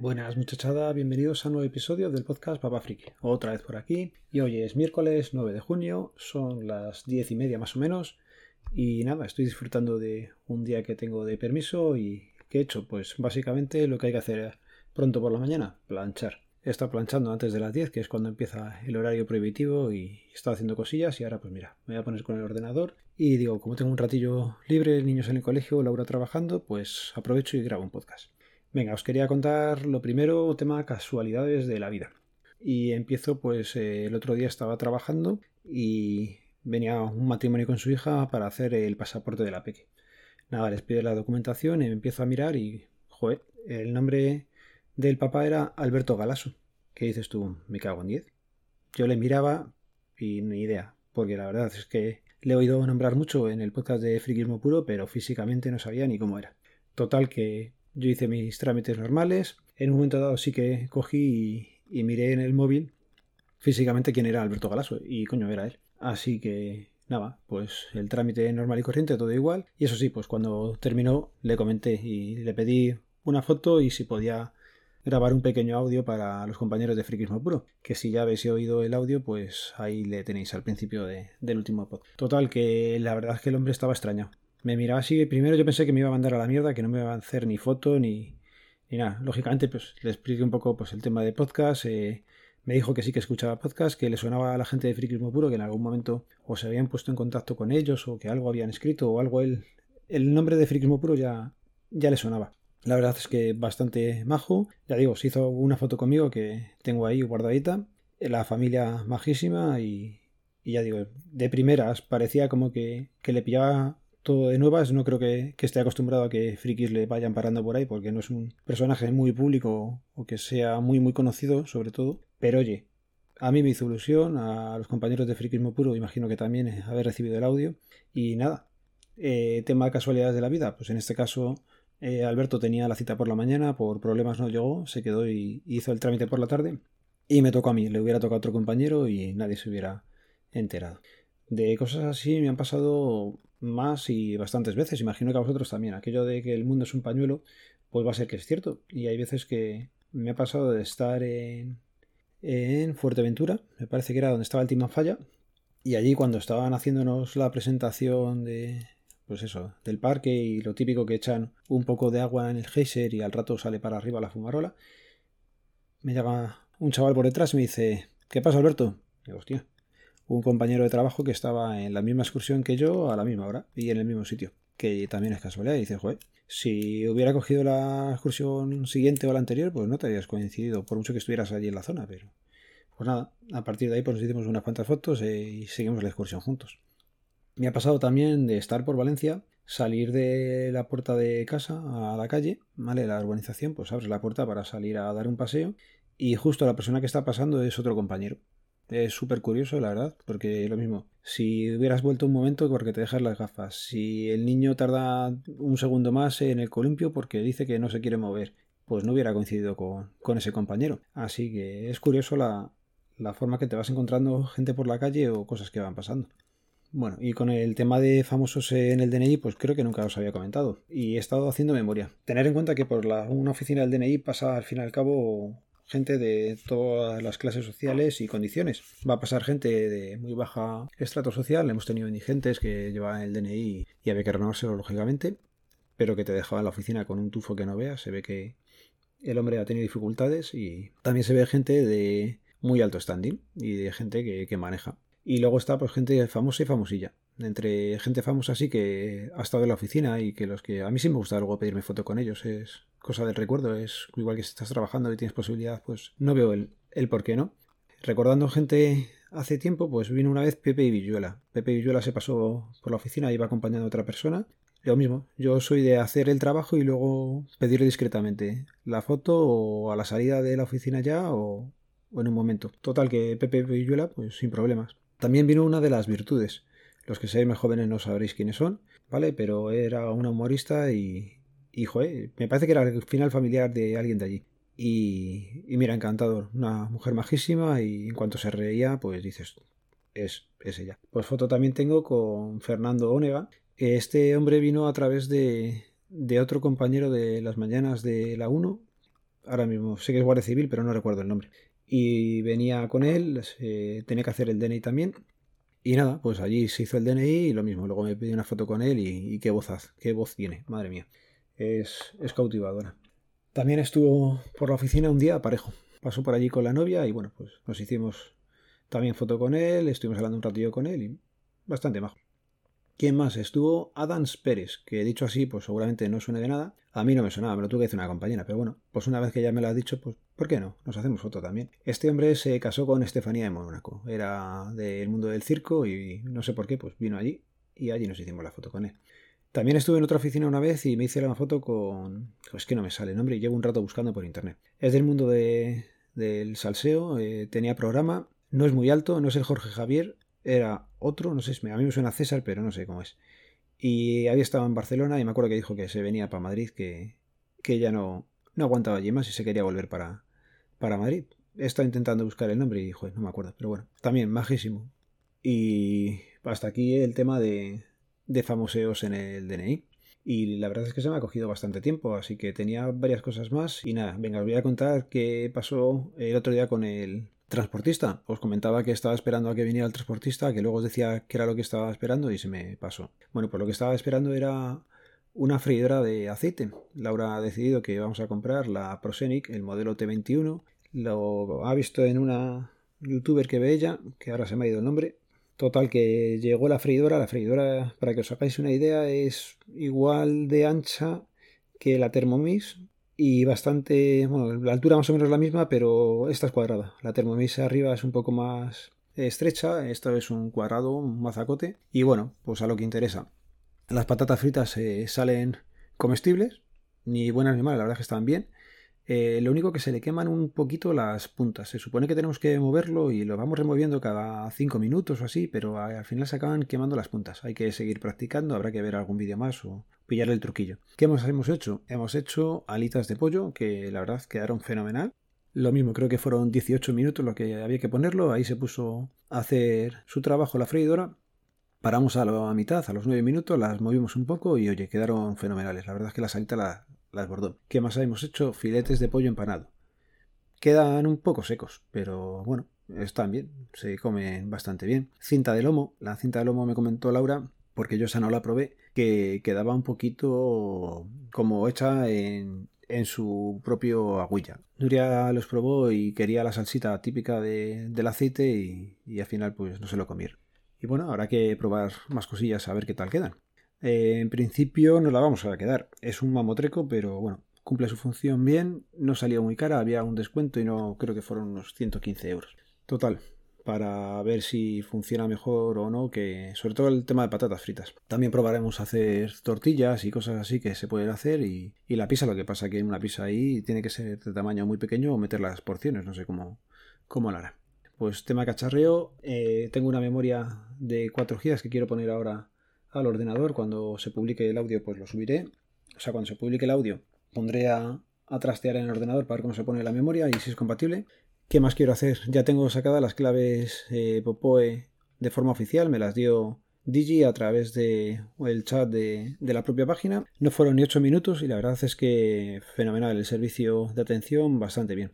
Buenas muchachada, bienvenidos a un nuevo episodio del podcast Papa Friki. Otra vez por aquí. Y hoy es miércoles 9 de junio, son las diez y media más o menos. Y nada, estoy disfrutando de un día que tengo de permiso y ¿qué he hecho? Pues básicamente lo que hay que hacer pronto por la mañana, planchar. He estado planchando antes de las 10, que es cuando empieza el horario prohibitivo y he estado haciendo cosillas y ahora pues mira, me voy a poner con el ordenador y digo, como tengo un ratillo libre, niños en el colegio, Laura trabajando, pues aprovecho y grabo un podcast. Venga, os quería contar lo primero, tema casualidades de la vida. Y empiezo, pues eh, el otro día estaba trabajando y venía un matrimonio con su hija para hacer el pasaporte de la peque. Nada, les pide la documentación y empiezo a mirar y, joder, el nombre del papá era Alberto Galaso. ¿Qué dices tú? Me cago en 10. Yo le miraba y ni idea, porque la verdad es que le he oído nombrar mucho en el podcast de Friquismo Puro, pero físicamente no sabía ni cómo era. Total que yo hice mis trámites normales. En un momento dado sí que cogí y, miré en el móvil físicamente quién era Alberto Galaso. Y coño, era él. Así que nada, pues el trámite normal y corriente, todo igual. Y eso sí, pues cuando terminó le comenté y le pedí una foto y si podía grabar un pequeño audio para los compañeros de Frikismo Puro. Que si ya habéis oído el audio, pues ahí le tenéis al principio del último pod. Total, que la verdad es que el hombre estaba extraño me miraba así. Primero yo pensé que me iba a mandar a la mierda, que no me iba a hacer ni foto ni, ni nada. Lógicamente, pues le expliqué un poco pues, el tema de podcast. Eh, me dijo que sí que escuchaba podcast, que le sonaba a la gente de Frikismo Puro, que en algún momento o se habían puesto en contacto con ellos o que algo habían escrito o algo él. El nombre de Frikismo Puro ya, ya le sonaba. La verdad es que bastante majo. Ya digo, se hizo una foto conmigo que tengo ahí guardadita. La familia majísima y, y ya digo, de primeras parecía como que, que le pillaba todo de nuevas. No creo que, esté acostumbrado a que frikis le vayan parando por ahí, porque no es un personaje muy público o que sea muy, muy conocido, sobre todo. Pero oye, a mí me hizo ilusión, a los compañeros de Frikismo Puro, imagino que también eh, haber recibido el audio. Y nada, eh, tema de casualidades de la vida, pues en este caso eh, Alberto tenía la cita por la mañana, por problemas no llegó, se quedó y hizo el trámite por la tarde. Y me tocó a mí, le hubiera tocado a otro compañero y nadie se hubiera enterado. De cosas así me han pasado más y bastantes veces. Imagino que a vosotros también. Aquello de que el mundo es un pañuelo, pues va a ser que es cierto. Y hay veces que me ha pasado de estar en, en Fuerteventura, me parece que era donde estaba el Falla, y allí cuando estaban haciéndonos la presentación de, pues eso, del parque y lo típico que echan un poco de agua en el geyser y al rato sale para arriba la fumarola, me llama un chaval por detrás y me dice, ¿qué pasa Alberto? Y digo, hostia, un compañero de trabajo que estaba en la misma excursión que yo a la misma hora y en el mismo sitio. Que también es casualidad. Y dice, joder, si hubiera cogido la excursión siguiente o la anterior, pues no te habías coincidido, por mucho que estuvieras allí en la zona, pero. Pues nada, a partir de ahí pues nos hicimos unas cuantas fotos eh, y seguimos la excursión juntos. Me ha pasado también de estar por Valencia, salir de la puerta de casa a la calle, ¿vale? La urbanización, pues abres la puerta para salir a dar un paseo y justo la persona que está pasando es otro compañero. Es súper curioso, la verdad, porque lo mismo. Si hubieras vuelto un momento porque te dejas las gafas. Si el niño tarda un segundo más en el columpio porque dice que no se quiere mover, pues no hubiera coincidido con, ese compañero. Así que es curioso la, la forma que te vas encontrando gente por la calle o cosas que van pasando. Bueno, y con el tema de famosos en el DNI, pues creo que nunca os había comentado. Y he estado haciendo memoria. Tener en cuenta que por la, una oficina del DNI pasa al fin y al cabo gente de todas las clases sociales y condiciones. Va a pasar gente de muy baja estrato social, hemos tenido indigentes que llevaban el DNI y había que renovárselo lógicamente, pero que te dejaban la oficina con un tufo que no veas, se ve que el hombre ha tenido dificultades y también se ve gente de muy alto standing y de gente que, que maneja. Y luego está pues gente famosa y famosilla. Entre gente famosa sí que ha estado en la oficina y que los que a mí sí me gusta luego pedirme foto con ellos es cosa del recuerdo, es igual que si estás trabajando y tienes posibilidad, pues no veo el, el por qué no. Recordando gente hace tiempo, pues vino una vez Pepe y Villuela. Pepe y Villuela se pasó por la oficina, iba acompañando a otra persona. Lo mismo, yo soy de hacer el trabajo y luego pedirle discretamente la foto o a la salida de la oficina ya o, en un momento. Total que Pepe Villuela, pues sin problemas. También vino una de las virtudes. Los que seáis más jóvenes no sabréis quiénes son, ¿vale? Pero era una humorista y, hijo, me parece que era el final familiar de alguien de allí. Y, y, mira, encantador, una mujer majísima y en cuanto se reía, pues dices, es, es ella. Pues foto también tengo con Fernando Onega. Este hombre vino a través de, de otro compañero de las mañanas de la 1, ahora mismo sé que es Guardia Civil, pero no recuerdo el nombre. Y venía con él, tenía que hacer el DNI también. Y nada, pues allí se hizo el DNI y lo mismo. Luego me pedí una foto con él y, qué voz qué voz tiene, madre mía. Es, es cautivadora. También estuvo por la oficina un día parejo. Pasó por allí con la novia y bueno, pues nos hicimos también foto con él, estuvimos hablando un ratillo con él y bastante majo. ¿Quién más? Estuvo Adams Pérez, que dicho así, pues seguramente no suene de nada. A mí no me sonaba, me lo tuve que decir una compañera, pero bueno, pues una vez que ya me lo ha dicho, pues ¿por qué no? Nos hacemos foto también. Este hombre se casó con Estefanía de Mónaco, era del mundo del circo y no sé por qué, pues vino allí y allí nos hicimos la foto con él. También estuve en otra oficina una vez y me hice la foto con... Es que no me sale el nombre y llevo un rato buscando por internet. Es del mundo de, del salseo, eh, tenía programa, no es muy alto, no es el Jorge Javier, era otro, no sé, a mí me suena César, pero no sé cómo es. Y había estado en Barcelona y me acuerdo que dijo que se venía para Madrid, que, que ya no, no aguantaba allí más y se quería volver para, para Madrid. He estado intentando buscar el nombre y, joder, no me acuerdo, pero bueno, también majísimo. Y hasta aquí el tema de, de famoseos en el DNI. Y la verdad es que se me ha cogido bastante tiempo, así que tenía varias cosas más. Y nada, venga, os voy a contar qué pasó el otro día con el, transportista. Os comentaba que estaba esperando a que viniera el transportista, que luego os decía que era lo que estaba esperando y se me pasó. Bueno, pues lo que estaba esperando era una freidora de aceite. Laura ha decidido que vamos a comprar la Prosenic, el modelo T21. Lo ha visto en una youtuber que ve ella, que ahora se me ha ido el nombre. Total, que llegó la freidora. La freidora, para que os hagáis una idea, es igual de ancha que la Thermomix, y bastante, bueno, la altura más o menos la misma, pero esta es cuadrada. La Thermomix arriba es un poco más estrecha, esta es un cuadrado, un mazacote. Y bueno, pues a lo que interesa. Las patatas fritas eh, salen comestibles, ni buenas ni malas, la verdad es que están bien. Eh, lo único que se le queman un poquito las puntas. Se supone que tenemos que moverlo y lo vamos removiendo cada 5 minutos o así, pero al final se acaban quemando las puntas. Hay que seguir practicando, habrá que ver algún vídeo más o pillar el truquillo. ¿Qué hemos, hemos hecho? Hemos hecho alitas de pollo que la verdad quedaron fenomenal. Lo mismo, creo que fueron 18 minutos lo que había que ponerlo. Ahí se puso a hacer su trabajo la freidora. Paramos a la mitad, a los 9 minutos, las movimos un poco y oye, quedaron fenomenales. La verdad es que la, las bordó. ¿Qué más hemos hecho? Filetes de pollo empanado. Quedan un poco secos, pero bueno, están bien, se comen bastante bien. Cinta de lomo, la cinta de lomo me comentó Laura, porque yo esa no la probé, que quedaba un poquito como hecha en, su propio aguilla. Nuria los probó y quería la salsita típica del aceite y, al final pues no se lo comieron. Y bueno, habrá que probar más cosillas a ver qué tal quedan. Eh, en principio no la vamos a quedar. Es un mamotreco, pero bueno, cumple su función bien. No salió muy cara, había un descuento y no creo que fueron unos 115 euros. Total, para ver si funciona mejor o no, que sobre todo el tema de patatas fritas. También probaremos hacer tortillas y cosas así que se pueden hacer y, la pizza, lo que pasa que una pizza ahí tiene que ser de tamaño muy pequeño o meter las porciones, no sé cómo, cómo lo hará. Pues tema cacharreo, eh, tengo una memoria de 4 GB que quiero poner ahora al ordenador. Cuando se publique el audio, pues lo subiré. O sea, cuando se publique el audio, pondré a, trastear en el ordenador para ver cómo se pone la memoria y si es compatible. ¿Qué más quiero hacer? Ya tengo sacadas las claves eh, Popoe de forma oficial, me las dio Digi a través de el chat de, de, la propia página. No fueron ni 8 minutos y la verdad es que fenomenal el servicio de atención, bastante bien.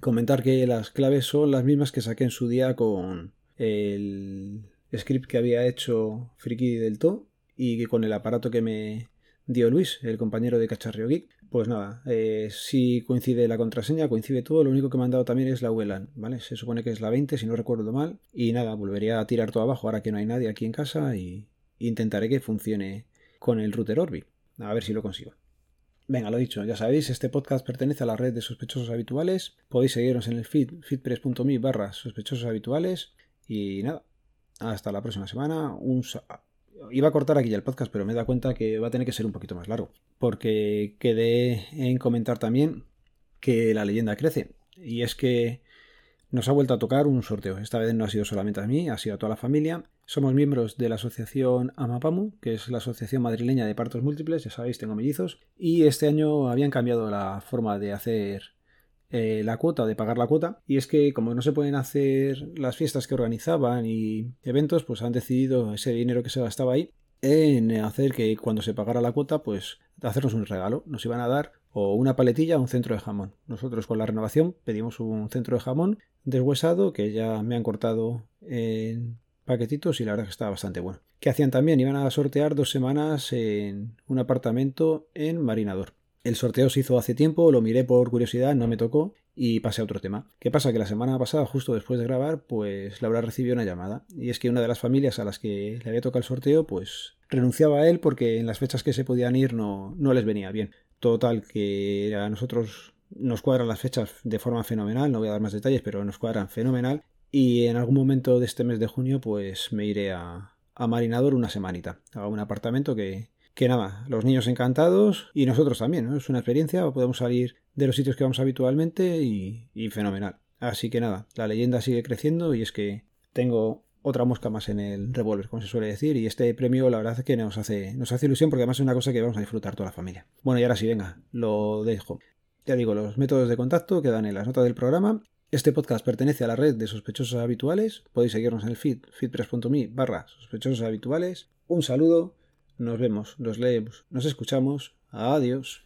Comentar que las claves son las mismas que saqué en su día con el script que había hecho Friki del To y que con el aparato que me dio Luis, el compañero de Cacharreo Geek. Pues nada, eh, si coincide la contraseña, coincide todo, lo único que me han dado también es la VLAN, ¿vale? Se supone que es la 20, si no recuerdo mal. Y nada, volvería a tirar todo abajo ahora que no hay nadie aquí en casa y intentaré que funcione con el router Orbi. A ver si lo consigo. Venga, lo dicho, ya sabéis, este podcast pertenece a la red de sospechosos habituales. Podéis seguirnos en el feed, feedpress.me barra sospechosos habituales. Y nada, hasta la próxima semana. Un Iba a cortar aquí ya el podcast, pero me da cuenta que va a tener que ser un poquito más largo. Porque quedé en comentar también que la leyenda crece. Y es que nos ha vuelto a tocar un sorteo. Esta vez no ha sido solamente a mí, ha sido a toda la familia. Somos miembros de la asociación Amapamu, que es la asociación madrileña de partos múltiples. Ya sabéis, tengo mellizos. Y este año habían cambiado la forma de hacer eh, la cuota, de pagar la cuota. Y es que como no se pueden hacer las fiestas que organizaban y eventos, pues han decidido ese dinero que se gastaba ahí en hacer que cuando se pagara la cuota, pues hacernos un regalo. Nos iban a dar o una paletilla o un centro de jamón. Nosotros con la renovación pedimos un centro de jamón deshuesado que ya me han cortado en paquetitos y la verdad que está bastante bueno. ¿Qué hacían también? Iban a sortear dos semanas en un apartamento en Marinador. El sorteo se hizo hace tiempo, lo miré por curiosidad, no me tocó y pasé a otro tema. ¿Qué pasa? Que la semana pasada, justo después de grabar, pues Laura recibió una llamada. Y es que una de las familias a las que le había tocado el sorteo, pues renunciaba a él porque en las fechas que se podían ir no, no les venía bien. Total, que a nosotros nos cuadran las fechas de forma fenomenal, no voy a dar más detalles, pero nos cuadran fenomenal. Y en algún momento de este mes de junio, pues me iré a, a Marinador una semanita, a un apartamento que, que nada, los niños encantados y nosotros también, ¿no? Es una experiencia, podemos salir de los sitios que vamos habitualmente y, fenomenal. Así que nada, la leyenda sigue creciendo y es que tengo otra mosca más en el revólver, como se suele decir, y este premio la verdad es que nos hace, nos hace ilusión porque además es una cosa que vamos a disfrutar toda la familia. Bueno, y ahora sí, venga, lo dejo. Ya digo, los métodos de contacto quedan en las notas del programa. Este podcast pertenece a la red de sospechosos habituales. Podéis seguirnos en el feed, feedpress.me barra sospechosos habituales. Un saludo nos vemos, nos leemos, nos escuchamos. Adiós.